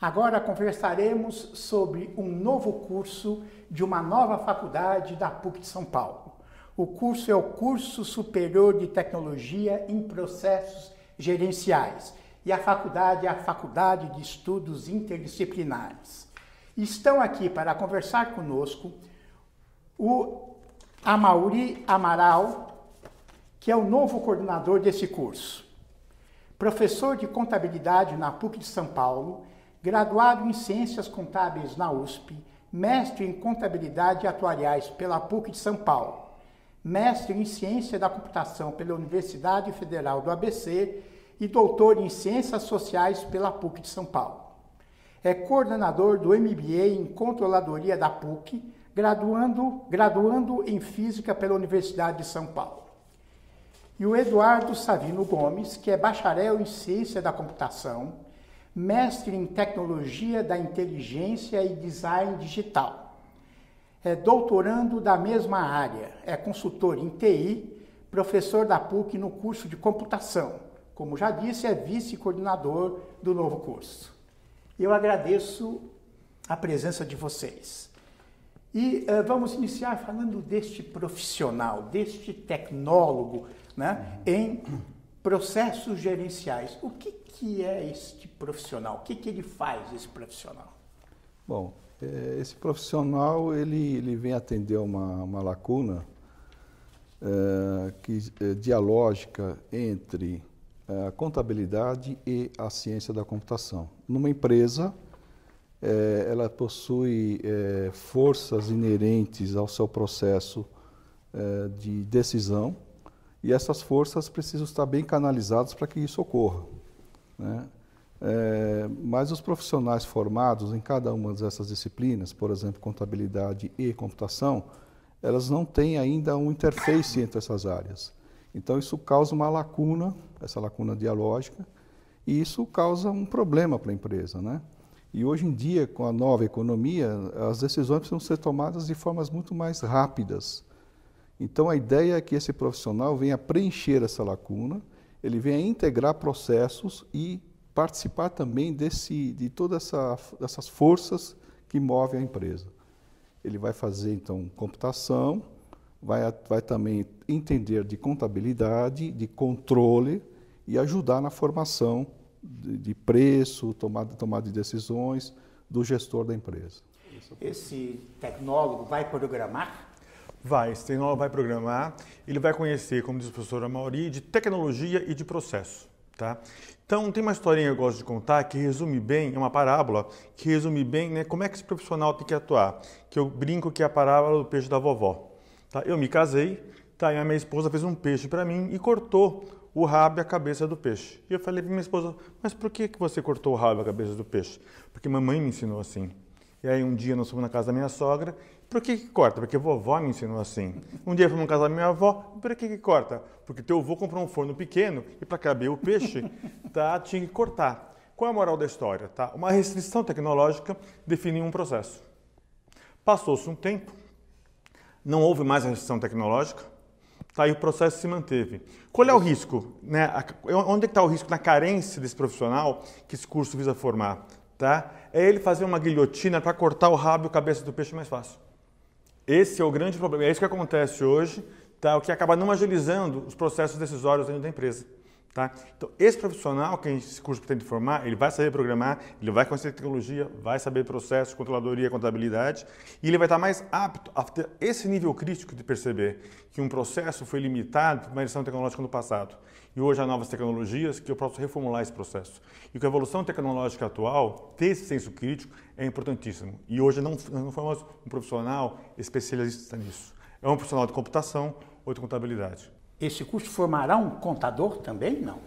Agora conversaremos sobre um novo curso de uma nova faculdade da PUC de São Paulo. O curso é o Curso Superior de Tecnologia em Processos Gerenciais e a faculdade é a Faculdade de Estudos Interdisciplinares. Estão aqui para conversar conosco o Amauri Amaral, que é o novo coordenador desse curso. Professor de Contabilidade na PUC de São Paulo, graduado em Ciências Contábeis na USP, mestre em Contabilidade Atuariais pela PUC de São Paulo, mestre em Ciência da Computação pela Universidade Federal do ABC e doutor em Ciências Sociais pela PUC de São Paulo. É coordenador do MBA em Controladoria da PUC, graduando, graduando em Física pela Universidade de São Paulo. E o Eduardo Savino Gomes, que é bacharel em Ciência da Computação, mestre em tecnologia da inteligência e design digital. É doutorando da mesma área, é consultor em TI, professor da PUC no curso de computação. Como já disse, é vice-coordenador do novo curso. Eu agradeço a presença de vocês. E uh, vamos iniciar falando deste profissional, deste tecnólogo né, em processos gerenciais. O que que é este profissional? O que, que ele faz, esse profissional? Bom, é, esse profissional ele, ele vem atender uma, uma lacuna é, que, é, dialógica entre é, a contabilidade e a ciência da computação. Numa empresa, é, ela possui é, forças inerentes ao seu processo de decisão e essas forças precisam estar bem canalizadas para que isso ocorra. Né? É, mas os profissionais formados em cada uma dessas disciplinas, por exemplo, contabilidade e computação, elas não têm ainda um interface entre essas áreas. Então isso causa uma lacuna, essa lacuna dialógica, e isso causa um problema para a empresa, né? E hoje em dia, com a nova economia, as decisões precisam ser tomadas de formas muito mais rápidas. Então a ideia é que esse profissional venha preencher essa lacuna ele vem a integrar processos e participar também desse, de todas essa, essas forças que movem a empresa. Ele vai fazer, então, computação, vai, vai também entender de contabilidade, de controle e ajudar na formação de, de preço, tomada, tomada de decisões do gestor da empresa. Esse tecnólogo vai programar? Vai, tecnólogo vai programar, ele vai conhecer, como diz o professor Amauri, de tecnologia e de processo. Tá? Então, tem uma historinha que eu gosto de contar que resume bem, é uma parábola, que resume bem né, como é que esse profissional tem que atuar. Que eu brinco que é a parábola do peixe da vovó. Tá? Eu me casei, tá? e a minha esposa fez um peixe para mim e cortou o rabo e a cabeça do peixe. E eu falei para minha esposa, mas por que, que você cortou o rabo e a cabeça do peixe? Porque mamãe me ensinou assim. E aí um dia nós fomos na casa da minha sogra por que, que corta? Porque a vovó me ensinou assim. Um dia fomos casar minha avó, por que, que corta? Porque teu avô comprou um forno pequeno e para caber o peixe, tá, tinha que cortar. Qual é a moral da história? Tá? Uma restrição tecnológica definiu um processo. Passou-se um tempo, não houve mais restrição tecnológica, tá, e o processo se manteve. Qual é o risco? Né? Onde é está o risco na carência desse profissional que esse curso visa formar? Tá? É ele fazer uma guilhotina para cortar o rabo e a cabeça do peixe mais fácil. Esse é o grande problema. É isso que acontece hoje, tá? o que acaba não agilizando os processos decisórios dentro da empresa. Tá? Então, esse profissional que esse curso pretende formar, ele vai saber programar, ele vai conhecer tecnologia, vai saber processos, controladoria, contabilidade, e ele vai estar mais apto a ter esse nível crítico de perceber que um processo foi limitado por uma edição tecnológica no passado. E hoje há novas tecnologias que eu posso reformular esse processo. E com a evolução tecnológica atual, ter esse senso crítico é importantíssimo. E hoje não, não formamos um profissional especialista nisso. É um profissional de computação ou de contabilidade. Esse curso formará um contador também? Não.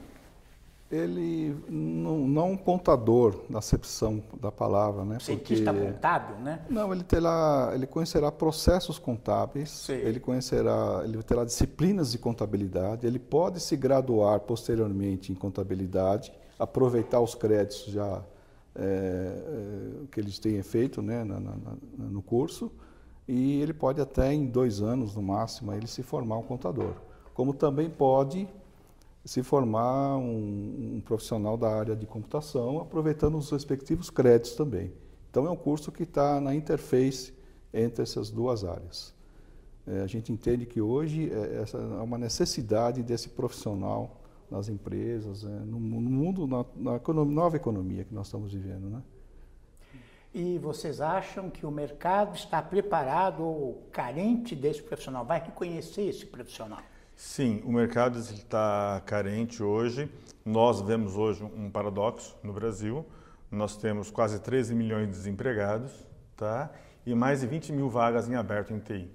Ele não, não um contador na acepção da palavra, né? Cientista Porque, contábil, né? Não, ele terá, ele conhecerá processos contábeis, Sim. ele conhecerá, ele terá disciplinas de contabilidade, ele pode se graduar posteriormente em contabilidade, aproveitar os créditos já é, é, que eles têm feito, né, na, na, no curso, e ele pode até em dois anos no máximo ele se formar um contador como também pode se formar um, um, profissional da área de computação, aproveitando os respectivos créditos também. Então é um curso que está na interface entre essas duas áreas. É, a gente entende que hoje é, essa é uma necessidade desse profissional nas empresas, é, no, no, mundo, na, na economia, nova economia que nós estamos vivendo. Né? E vocês acham que o mercado está preparado ou carente desse profissional? Vai reconhecer esse profissional? Sim, o mercado está carente hoje. Nós vemos hoje um paradoxo no Brasil. Nós temos quase 13 milhões de desempregados tá? e mais de 20 mil vagas em aberto em TI.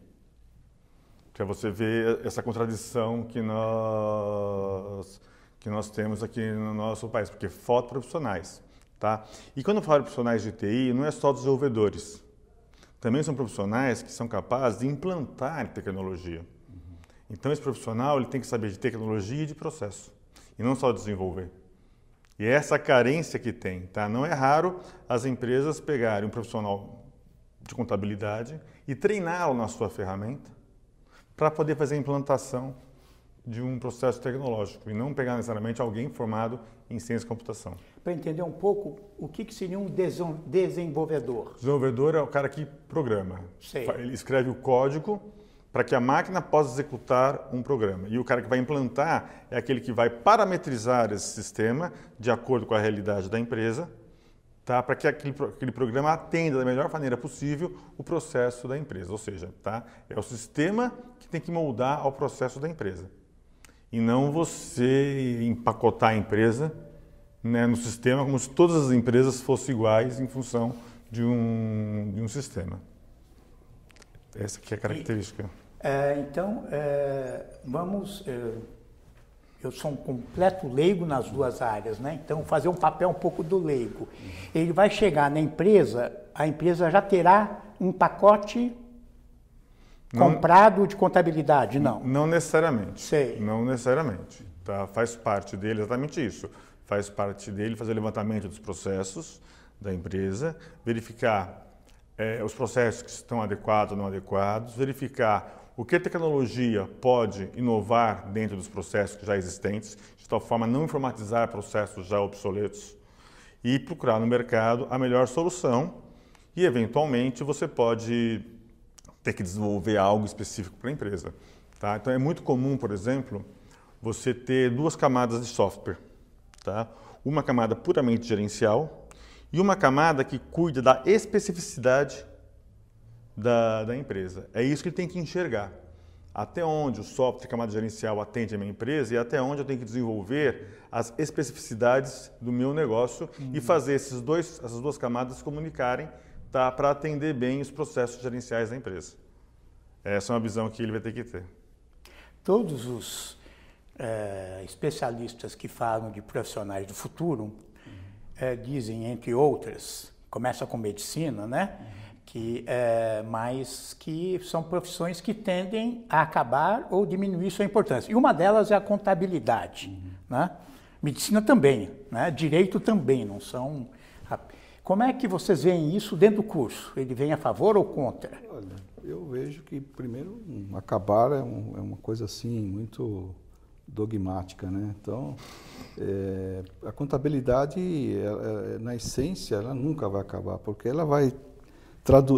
Para você ver essa contradição que nós, que nós temos aqui no nosso país, porque falta profissionais. Tá? E quando eu falo profissionais de TI, não é só desenvolvedores. Também são profissionais que são capazes de implantar tecnologia. Então esse profissional ele tem que saber de tecnologia e de processo e não só desenvolver. E é essa carência que tem, tá? Não é raro as empresas pegarem um profissional de contabilidade e treiná-lo na sua ferramenta para poder fazer a implantação de um processo tecnológico e não pegar necessariamente alguém formado em ciência e computação. Para entender um pouco o que, que seria um desenvolvedor. Desenvolvedor é o cara que programa. Sei. Ele escreve o código para que a máquina possa executar um programa. E o cara que vai implantar é aquele que vai parametrizar esse sistema de acordo com a realidade da empresa, tá? para que aquele, aquele programa atenda da melhor maneira possível o processo da empresa. Ou seja, tá? é o sistema que tem que moldar ao processo da empresa. E não você empacotar a empresa né, no sistema como se todas as empresas fossem iguais em função de um, de um sistema. Essa que é a característica. É, então, é, vamos. É, eu sou um completo leigo nas duas áreas, né? Então, fazer um papel um pouco do leigo. Ele vai chegar na empresa, a empresa já terá um pacote não, comprado de contabilidade, não? Não necessariamente. Sei. Não necessariamente. Tá? Faz parte dele exatamente isso. Faz parte dele fazer o levantamento dos processos da empresa, verificar é, os processos que estão adequados ou não adequados, verificar o que a tecnologia pode inovar dentro dos processos já existentes, de tal forma a não informatizar processos já obsoletos, e procurar no mercado a melhor solução. E, eventualmente, você pode ter que desenvolver algo específico para a empresa. Tá? Então, é muito comum, por exemplo, você ter duas camadas de software. Tá? Uma camada puramente gerencial e uma camada que cuida da especificidade da, da empresa. É isso que ele tem que enxergar. Até onde o software camada gerencial atende a minha empresa e até onde eu tenho que desenvolver as especificidades do meu negócio uhum. e fazer esses dois, essas duas camadas comunicarem tá, para atender bem os processos gerenciais da empresa. Essa é uma visão que ele vai ter que ter. Todos os é, especialistas que falam de profissionais do futuro é, dizem, entre outras, começa com medicina, né? Uhum que, é, mas que são profissões que tendem a acabar ou diminuir sua importância. E uma delas é a contabilidade. Uhum. Né? Medicina também, né? direito também, não são. Como é que vocês veem isso dentro do curso? Ele vem a favor ou contra? Olha, eu vejo que, primeiro, acabar é, um, é uma coisa assim muito dogmática, né? Então, é, a contabilidade, é, na essência, ela nunca vai acabar, porque ela vai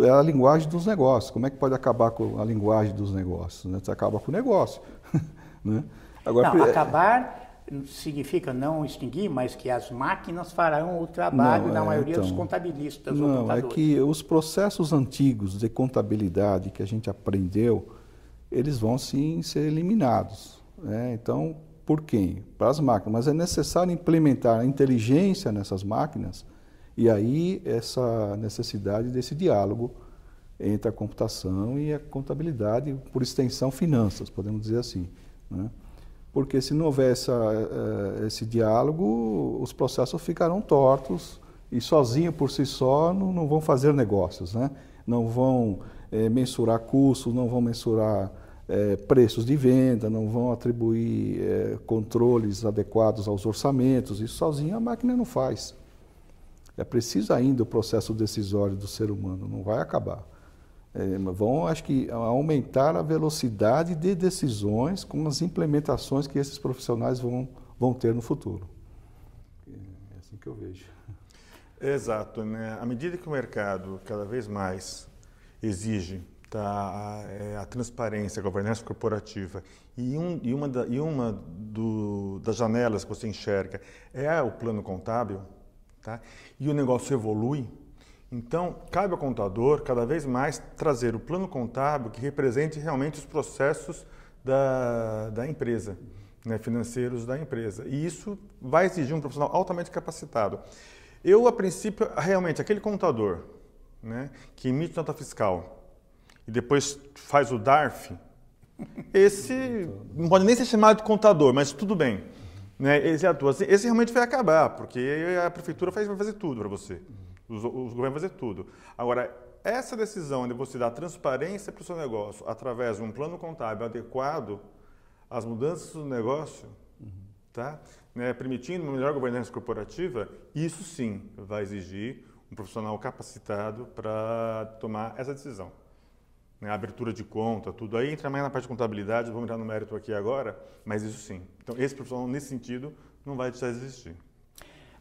é a linguagem dos negócios. Como é que pode acabar com a linguagem dos negócios? Né? Você acaba com o negócio. né? Agora, não, acabar significa não extinguir, mas que as máquinas farão o trabalho não, da é, maioria então, dos contabilistas. Não, é que os processos antigos de contabilidade que a gente aprendeu, eles vão sim ser eliminados. Né? Então, por quem? Para as máquinas. Mas é necessário implementar a inteligência nessas máquinas e aí essa necessidade desse diálogo entre a computação e a contabilidade, por extensão, finanças, podemos dizer assim. Né? Porque se não houver essa, eh, esse diálogo, os processos ficarão tortos e sozinho por si só não, não vão fazer negócios, né? não vão é, mensurar custos, não vão mensurar é, preços de venda, não vão atribuir é, controles adequados aos orçamentos, isso sozinho a máquina não faz. É preciso ainda o processo decisório do ser humano, não vai acabar. É, vão, acho que, aumentar a velocidade de decisões com as implementações que esses profissionais vão, vão ter no futuro. É assim que eu vejo. Exato. Né? À medida que o mercado cada vez mais exige tá, a, é, a transparência, a governança corporativa, e, um, e uma, da, e uma do, das janelas que você enxerga é o plano contábil, tá? e o negócio evolui, então, cabe ao contador, cada vez mais, trazer o plano contábil que represente realmente os processos da, da empresa, né, financeiros da empresa. E isso vai exigir um profissional altamente capacitado. Eu, a princípio, realmente, aquele contador né, que emite nota fiscal e depois faz o DARF, esse não pode nem ser chamado de contador, mas tudo bem. Né, esse atua. Esse realmente vai acabar, porque a prefeitura faz, vai fazer tudo para você. Os, os governos fazer tudo. Agora, essa decisão de você dar transparência para o seu negócio através de um plano contábil adequado às mudanças do negócio, uhum. tá? Né, permitindo uma melhor governança corporativa, isso sim vai exigir um profissional capacitado para tomar essa decisão. Né, abertura de conta, tudo aí entra mais na parte de contabilidade, vamos entrar no mérito aqui agora, mas isso sim. Então, esse profissional, nesse sentido, não vai deixar de existir.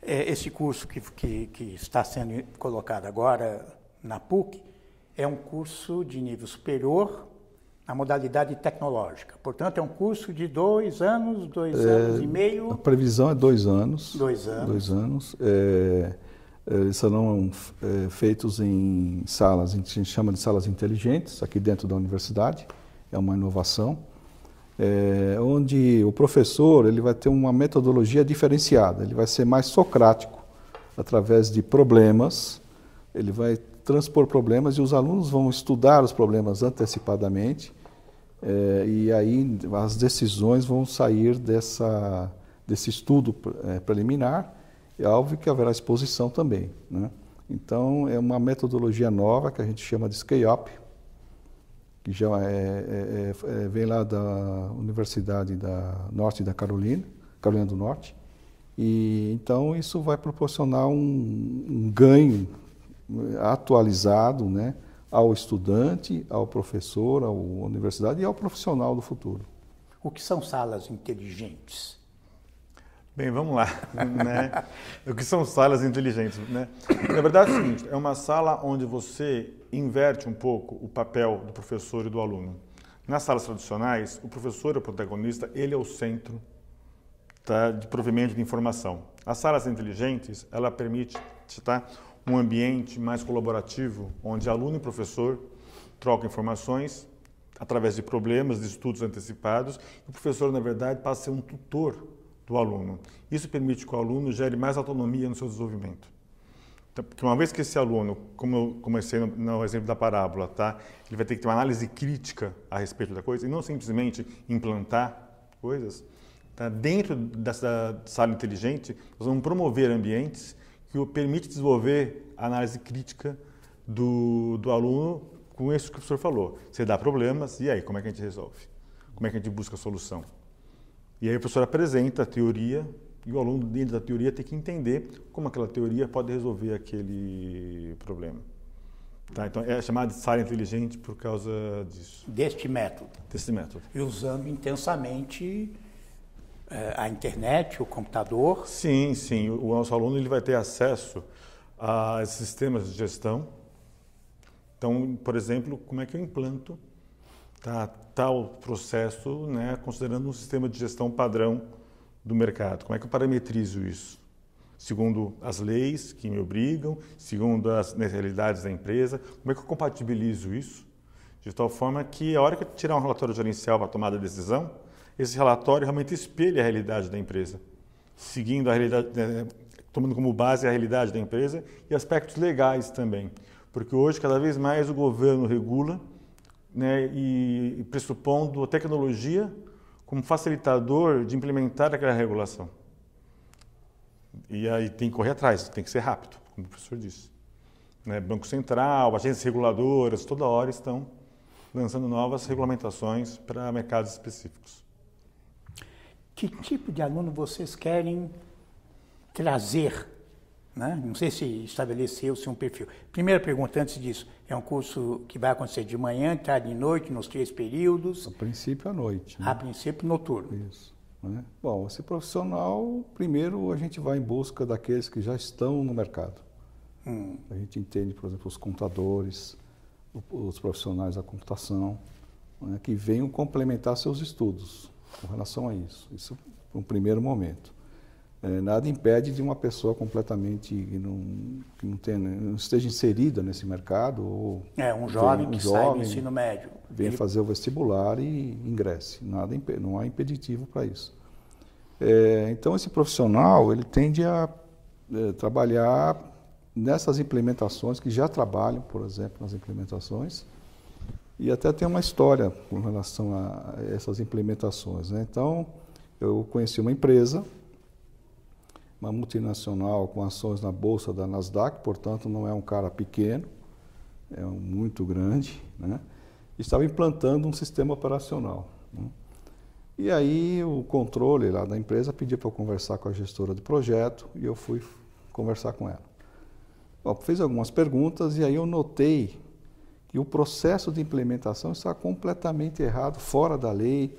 É, esse curso que, que, que, está sendo colocado agora na PUC é um curso de nível superior na modalidade tecnológica. Portanto, é um curso de dois anos, dois é, anos e meio. A previsão é dois anos. Dois anos. Dois anos. É, é serão é, feitos em salas, a gente chama de salas inteligentes, aqui dentro da universidade. É uma inovação é, onde o professor ele vai ter uma metodologia diferenciada, ele vai ser mais socrático, através de problemas, ele vai transpor problemas e os alunos vão estudar os problemas antecipadamente, é, e aí as decisões vão sair dessa, desse estudo preliminar, é óbvio que haverá exposição também. Né? Então, é uma metodologia nova que a gente chama de scale-up, que já é, é, é, é, vem lá da Universidade da Norte da Carolina, Carolina do Norte. E então isso vai proporcionar um, um ganho atualizado, né, ao estudante, ao professor, à universidade e ao profissional do futuro. O que são salas inteligentes? Bem, vamos lá. Né? O que são salas inteligentes? Né? Na verdade é o seguinte, é uma sala onde você inverte um pouco o papel do professor e do aluno. Nas salas tradicionais, o professor é o protagonista, ele é o centro tá, de provimento de informação. As salas inteligentes, ela permite tá, um ambiente mais colaborativo, onde aluno e professor trocam informações através de problemas, de estudos antecipados, o professor, na verdade, passa a ser um tutor do aluno. Isso permite que o aluno gere mais autonomia no seu desenvolvimento. Então, porque uma vez que esse aluno, como eu comecei no, no, exemplo da parábola, tá, ele vai ter que ter uma análise crítica a respeito da coisa e não simplesmente implantar coisas. Tá? Dentro dessa sala inteligente, nós vamos promover ambientes que o permite desenvolver a análise crítica do, do aluno com isso que o professor falou. Você dá problemas e aí, como é que a gente resolve? Como é que a gente busca a solução? E aí o professor apresenta a teoria e o aluno, dentro da teoria, tem que entender como aquela teoria pode resolver aquele problema. Tá? Então, é chamado de sala inteligente por causa disso. Deste método. Deste método. E usando intensamente é, a internet, o computador. Sim, sim. O, o nosso aluno ele vai ter acesso a sistemas de gestão. Então, por exemplo, como é que eu implanto tá, tal processo, né, considerando um sistema de gestão padrão do mercado? Como é que eu parametrizo isso? Segundo as leis que me obrigam, segundo as necessidades da empresa, como é que eu compatibilizo isso? De tal forma que a hora que eu tirar um relatório gerencial para tomar a decisão, esse relatório realmente espelha a realidade da empresa, seguindo a realidade, né, tomando como base a realidade da empresa e aspectos legais também. Porque hoje, cada vez mais, o governo regula né, e pressupondo a tecnologia como facilitador de implementar aquela regulação. E aí tem que correr atrás, tem que ser rápido, como o professor disse. Né, Banco Central, agências reguladoras, toda hora estão lançando novas regulamentações para mercados específicos. Que tipo de aluno vocês querem trazer né? Não sei se estabeleceu-se um perfil. Primeira pergunta, antes disso, é um curso que vai acontecer de manhã, tarde e noite, nos três períodos? A princípio, à noite. Né? A princípio, noturno. Isso. Né? Bom, esse profissional, primeiro a gente vai em busca daqueles que já estão no mercado. Hum. A gente entende, por exemplo, os contadores, os profissionais da computação, né, que venham complementar seus estudos com relação a isso. Isso um primeiro momento. É, nada impede de uma pessoa completamente que não, que não, tenha, não esteja inserida nesse mercado ou é um jovem um que jovem, sai do ensino médio. venha Ele... fazer o vestibular e ingresse. Nada não há impeditivo para isso. É, então esse profissional ele tende a é, trabalhar nessas implementações que já trabalham por exemplo nas implementações e até tem uma história com relação a essas implementações né? então eu conheci uma empresa uma multinacional com ações na bolsa da Nasdaq, portanto não é um cara pequeno, é um muito grande, né? estava implantando um sistema operacional. Né? E aí o controle lá da empresa pediu para eu conversar com a gestora do projeto e eu fui conversar com ela. Bom, fez algumas perguntas e aí eu notei que o processo de implementação está completamente errado, fora da lei,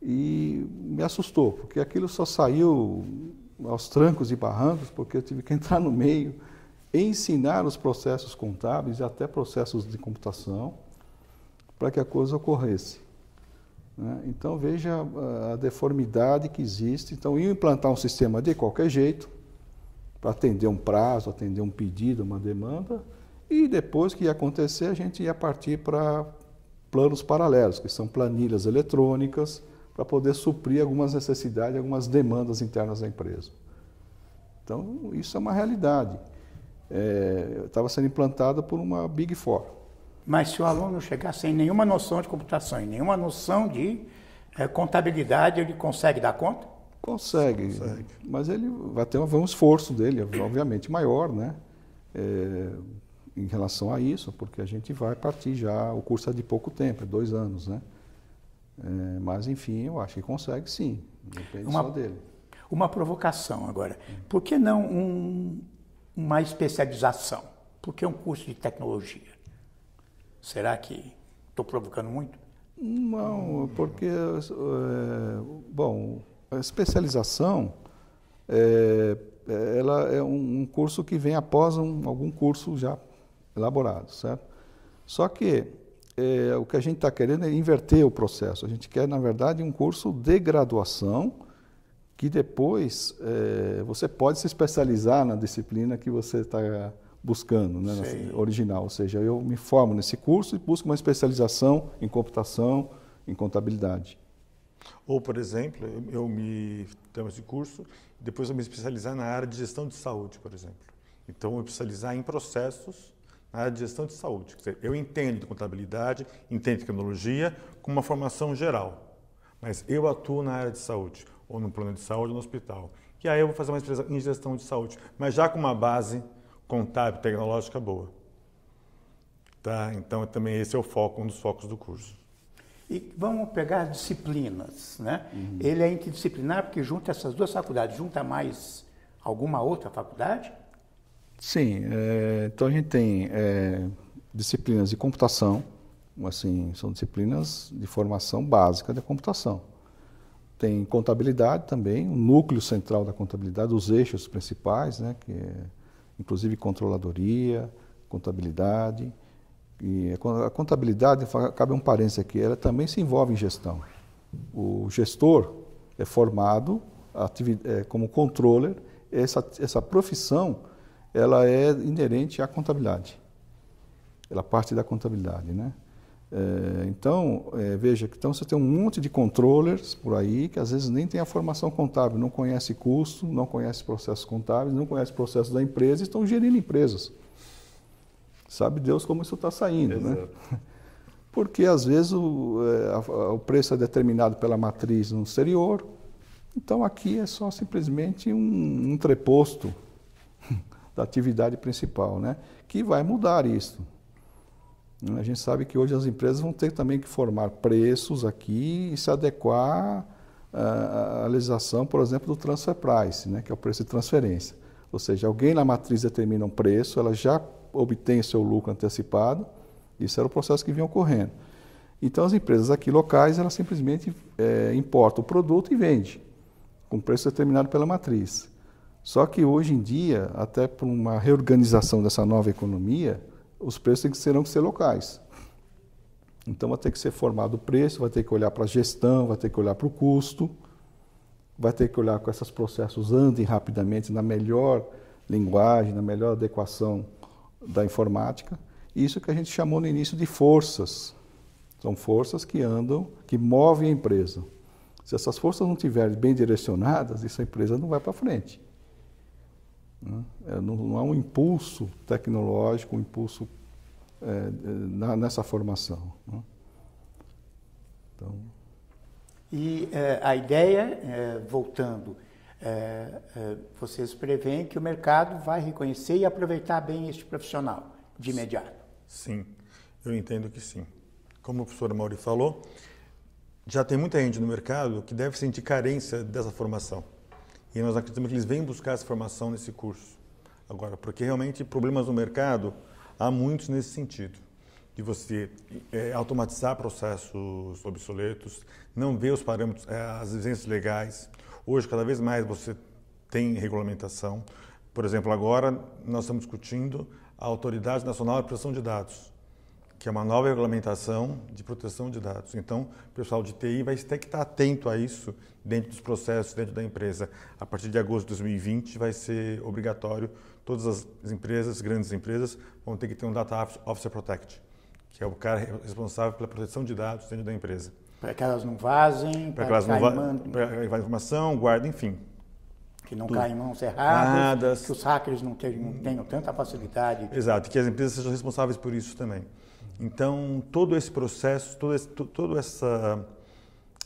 e me assustou, porque aquilo só saiu aos trancos e barrancos, porque eu tive que entrar no meio, ensinar os processos contábeis e até processos de computação para que a coisa ocorresse. Né? Então veja a deformidade que existe. Então, ia implantar um sistema de qualquer jeito, para atender um prazo, atender um pedido, uma demanda, e depois que ia acontecer, a gente ia partir para planos paralelos, que são planilhas eletrônicas, para poder suprir algumas necessidades, algumas demandas internas da empresa. Então, isso é uma realidade. É, estava sendo implantada por uma Big Four. Mas se o aluno chegar sem nenhuma noção de computação e nenhuma noção de é, contabilidade, ele consegue dar conta? Consegue, consegue, mas ele vai ter um esforço dele, obviamente, maior, né? É, em relação a isso, porque a gente vai partir já, o curso é de pouco tempo, é dois anos, né? É, mas, enfim, eu acho que consegue sim. Depende uma, só dele. Uma provocação agora. Por que não um, uma especialização? Por que um curso de tecnologia? Será que estou provocando muito? Não, porque, é, bom, a especialização é, ela é um, um, curso que vem após um, algum curso já elaborado, certo? Só que é, o que a gente está querendo é inverter o processo. A gente quer, na verdade, um curso de graduação que depois é, você pode se especializar na disciplina que você está buscando, né, original. Ou seja, eu me formo nesse curso e busco uma especialização em computação, em contabilidade. Ou, por exemplo, eu, me tenho esse curso, depois eu me especializar na área de gestão de saúde, por exemplo. Então, eu especializar em processos na área de gestão de saúde. Eu entendo de contabilidade, entendo de tecnologia, com uma formação geral, mas eu atuo na área de saúde, ou no plano de saúde ou no hospital. E aí eu vou fazer uma empresa em gestão de saúde, mas já com uma base contábil, tecnológica boa. Tá? Então, também esse é o foco, um dos focos do curso. E vamos pegar as disciplinas, né? Uhum. Ele é interdisciplinar porque junta essas duas faculdades, junta mais alguma outra faculdade? Sim, é, então a gente tem é, disciplinas de computação, assim, são disciplinas de formação básica de computação. Tem contabilidade também, o núcleo central da contabilidade, os eixos principais, né, que é, inclusive controladoria, contabilidade. E a contabilidade, cabe um parênteses aqui, ela também se envolve em gestão. O gestor é formado é, como controller, essa, essa profissão ela é inerente à contabilidade. Ela parte da contabilidade, né? É, então, é, veja que então você tem um monte de controllers por aí que às vezes nem tem a formação contábil, não conhece custo, não conhece processos contábeis, não conhece processos da empresa e estão gerindo empresas. Sabe Deus como isso está saindo, né? Exato. né? Porque às vezes o, é, o preço é determinado pela matriz no exterior, então aqui é só simplesmente um, um entreposto da atividade principal, né? que vai mudar isso. A gente sabe que hoje as empresas vão ter também que formar preços aqui e se adequar ah, à legislação, por exemplo, do transfer price, né? que é o preço de transferência. Ou seja, alguém na matriz determina um preço, ela já obtém seu lucro antecipado, isso era o processo que vinha ocorrendo. Então as empresas aqui locais, elas simplesmente é, importam o produto e vendem. com preço determinado pela matriz. Só que hoje em dia, até por uma reorganização dessa nova economia, os preços terão que ser locais. Então vai ter que ser formado o preço, vai ter que olhar para a gestão, vai ter que olhar para o custo, vai ter que olhar com esses processos andem rapidamente na melhor linguagem, na melhor adequação da informática. Isso que a gente chamou no início de forças. São forças que andam, que movem a empresa. Se essas forças não estiverem bem direcionadas, essa empresa não vai para frente. Né? É, não há um impulso tecnológico, um impulso é, nessa formação. Né? Então... E é, a ideia, é, voltando, é, é, vocês preveem que o mercado vai reconhecer e aproveitar bem este profissional de imediato? Sim, eu entendo que sim. Como o professor Mauri falou, já tem muita gente no mercado que deve sentir carência dessa formação. E nós acreditamos que eles vêm buscar essa formação nesse curso. Agora, porque realmente problemas no mercado há muitos nesse sentido. De você é, automatizar processos obsoletos, não ver os parâmetros, é, as exigências legais. Hoje, cada vez mais você tem regulamentação. Por exemplo, agora nós estamos discutindo a Autoridade Nacional de Proteção de Dados que é uma nova regulamentação de proteção de dados. Então, o pessoal de TI vai ter que estar atento a isso dentro dos processos, dentro da empresa. A partir de agosto de 2020 vai ser obrigatório, todas as empresas, grandes empresas, vão ter que ter um Data Officer Protect, que é o cara responsável pela proteção de dados dentro da empresa. Para que elas não vazem, para que elas não vazem, para informação, guarda, enfim. Que não caem em mãos erradas, que os hackers não tenham, não tenham tanta facilidade. Exato, que as empresas sejam responsáveis por isso também. Então, todo esse processo, todo toda essa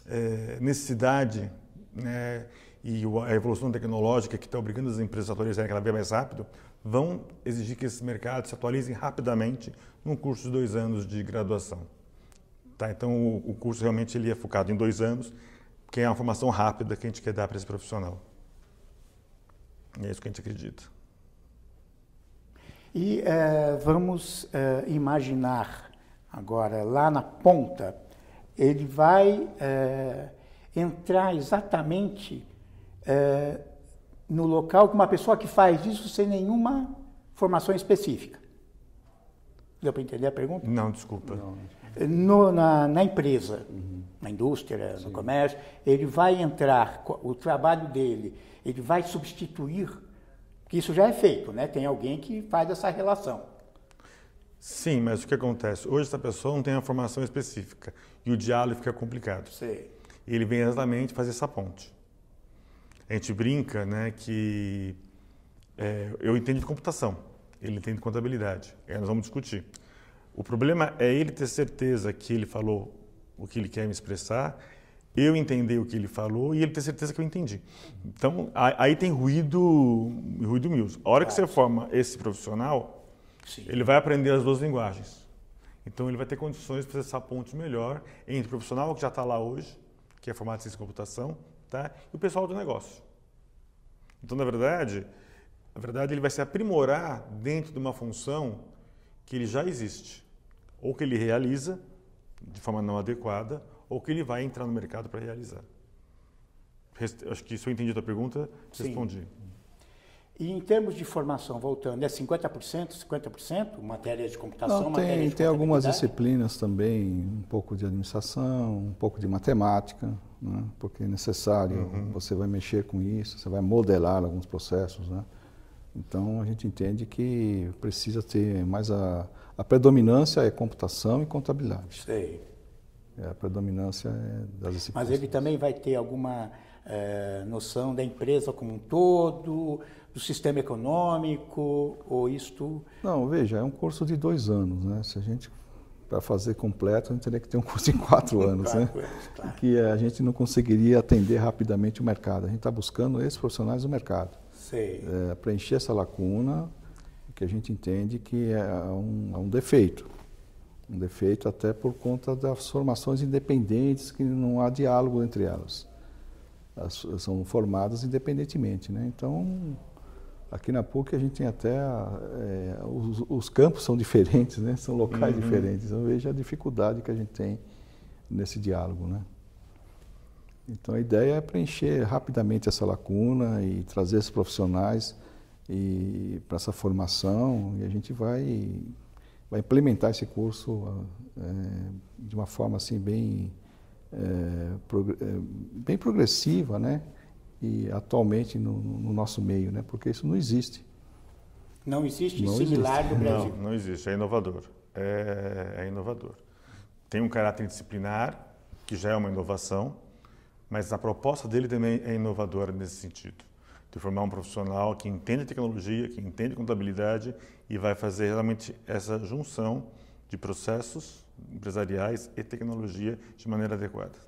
é, necessidade né, e a evolução tecnológica que está obrigando as empresas a atualizarem cada vez mais rápido, vão exigir que esses mercados se atualizem rapidamente num curso de dois anos de graduação. Tá? Então, o, o curso realmente ele é focado em dois anos, que é uma formação rápida que a gente quer dar para esse profissional. E é isso que a gente acredita. E eh, vamos eh, imaginar agora, lá na ponta, ele vai eh, entrar exatamente no local com uma pessoa que faz isso sem nenhuma formação específica. Deu para entender a pergunta? Não, desculpa. No, na, na, empresa, uhum. na indústria, Sim. no comércio, ele vai entrar, o trabalho dele, ele vai substituir que isso já é feito, né? Tem alguém que faz essa relação. Sim, mas o que acontece? Hoje essa pessoa não tem uma formação específica e o diálogo fica complicado. Sim. Ele vem exatamente fazer essa ponte. A gente brinca, né, que é, eu entendo de computação, ele entende de contabilidade. Aí nós vamos discutir. O problema é ele ter certeza que ele falou o que ele quer me expressar eu entender o que ele falou e ele ter certeza que eu entendi. Então, aí tem ruído, ruído mil. A hora que você forma esse profissional, Sim. ele vai aprender as duas linguagens. Então, ele vai ter condições de fazer essa ponte melhor entre o profissional que já está lá hoje, que é formado em ciência de computação, tá? e o pessoal do negócio. Então, na verdade, na verdade, ele vai se aprimorar dentro de uma função que ele já existe, ou que ele realiza de forma não adequada, ou que ele vai entrar no mercado para realizar. Acho que se eu entendi a tua pergunta, Sim. respondi. E em termos de formação, voltando, é 50%, 50% matérias de computação, Não, tem, de tem algumas disciplinas também, um pouco de administração, um pouco de matemática, né? porque é necessário, uhum. você vai mexer com isso, você vai modelar alguns processos, né? Então a gente entende que precisa ter mais a, a predominância é computação e contabilidade. Sei. É, a predominância é das disciplinas. Mas ele também vai ter alguma é, noção da empresa como um todo, do sistema econômico, ou isto... Não, veja, é um curso de dois anos, né? Se a gente, para fazer completo, a gente teria que ter um curso de quatro anos, né? quatro né? Claro. Que a gente não conseguiria atender rapidamente o mercado. A gente está buscando esses profissionais do mercado. Sei. É, preencher essa lacuna que a gente entende que é um, é um defeito um defeito até por conta das formações independentes, que não há diálogo entre elas. As, são formadas independentemente. Né? Então, aqui na PUC a gente tem até. É, os, os, campos são diferentes, né? são locais uhum. diferentes. Então, veja a dificuldade que a gente tem nesse diálogo. Né? Então a ideia é preencher rapidamente essa lacuna e trazer esses profissionais e para essa formação e a gente vai vai implementar esse curso é, de uma forma assim bem é, prog bem progressiva, né? E atualmente no, no, nosso meio, né? Porque isso não existe. Não existe não similar existe. no Brasil. Não, não existe. É inovador. É, é inovador. Tem um caráter disciplinar que já é uma inovação, mas a proposta dele também é inovadora nesse sentido de formar um profissional que entende tecnologia, que entende contabilidade e vai fazer realmente essa junção de processos empresariais e tecnologia de maneira adequada.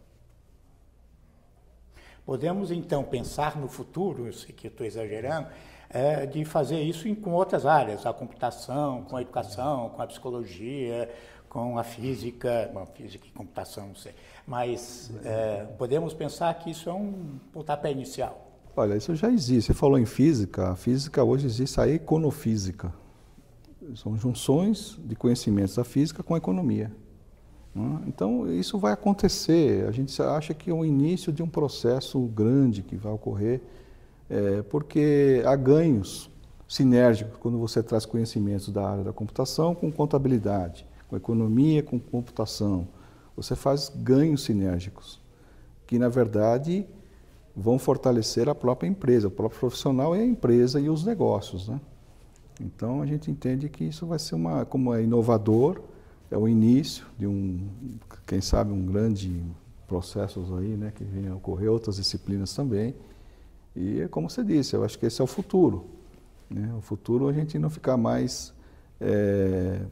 Podemos então pensar no futuro, eu sei que estou exagerando, é, de fazer isso com outras áreas, a computação, com a educação, com a psicologia, com a física, bom, física e computação, não sei, mas é, podemos pensar que isso é um pontapé inicial. Olha, isso já existe. Você falou em física. A física hoje existe a econofísica. São junções de conhecimentos da física com a economia. Né? Então, isso vai acontecer. A gente acha que é o início de um processo grande que vai ocorrer, é, porque há ganhos sinérgicos quando você traz conhecimentos da área da computação com contabilidade, com economia, com computação. Você faz ganhos sinérgicos, que na verdade vão fortalecer a própria empresa. O próprio profissional é a empresa e os negócios. Né? Então a gente entende que isso vai ser uma, como é inovador, é o início de um, quem sabe, um grande processo aí, né, que venha a ocorrer outras disciplinas também. E é como você disse, eu acho que esse é o futuro. Né? O futuro a gente não ficar mais é,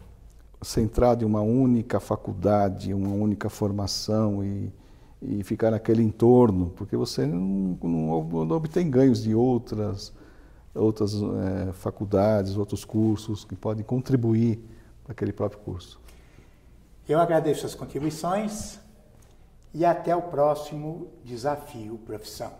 centrado em uma única faculdade, uma única formação e e ficar naquele entorno, porque você não, não, não obtém ganhos de outras, outras é, faculdades, outros cursos que podem contribuir para aquele próprio curso. Eu agradeço as contribuições e até o próximo desafio profissão.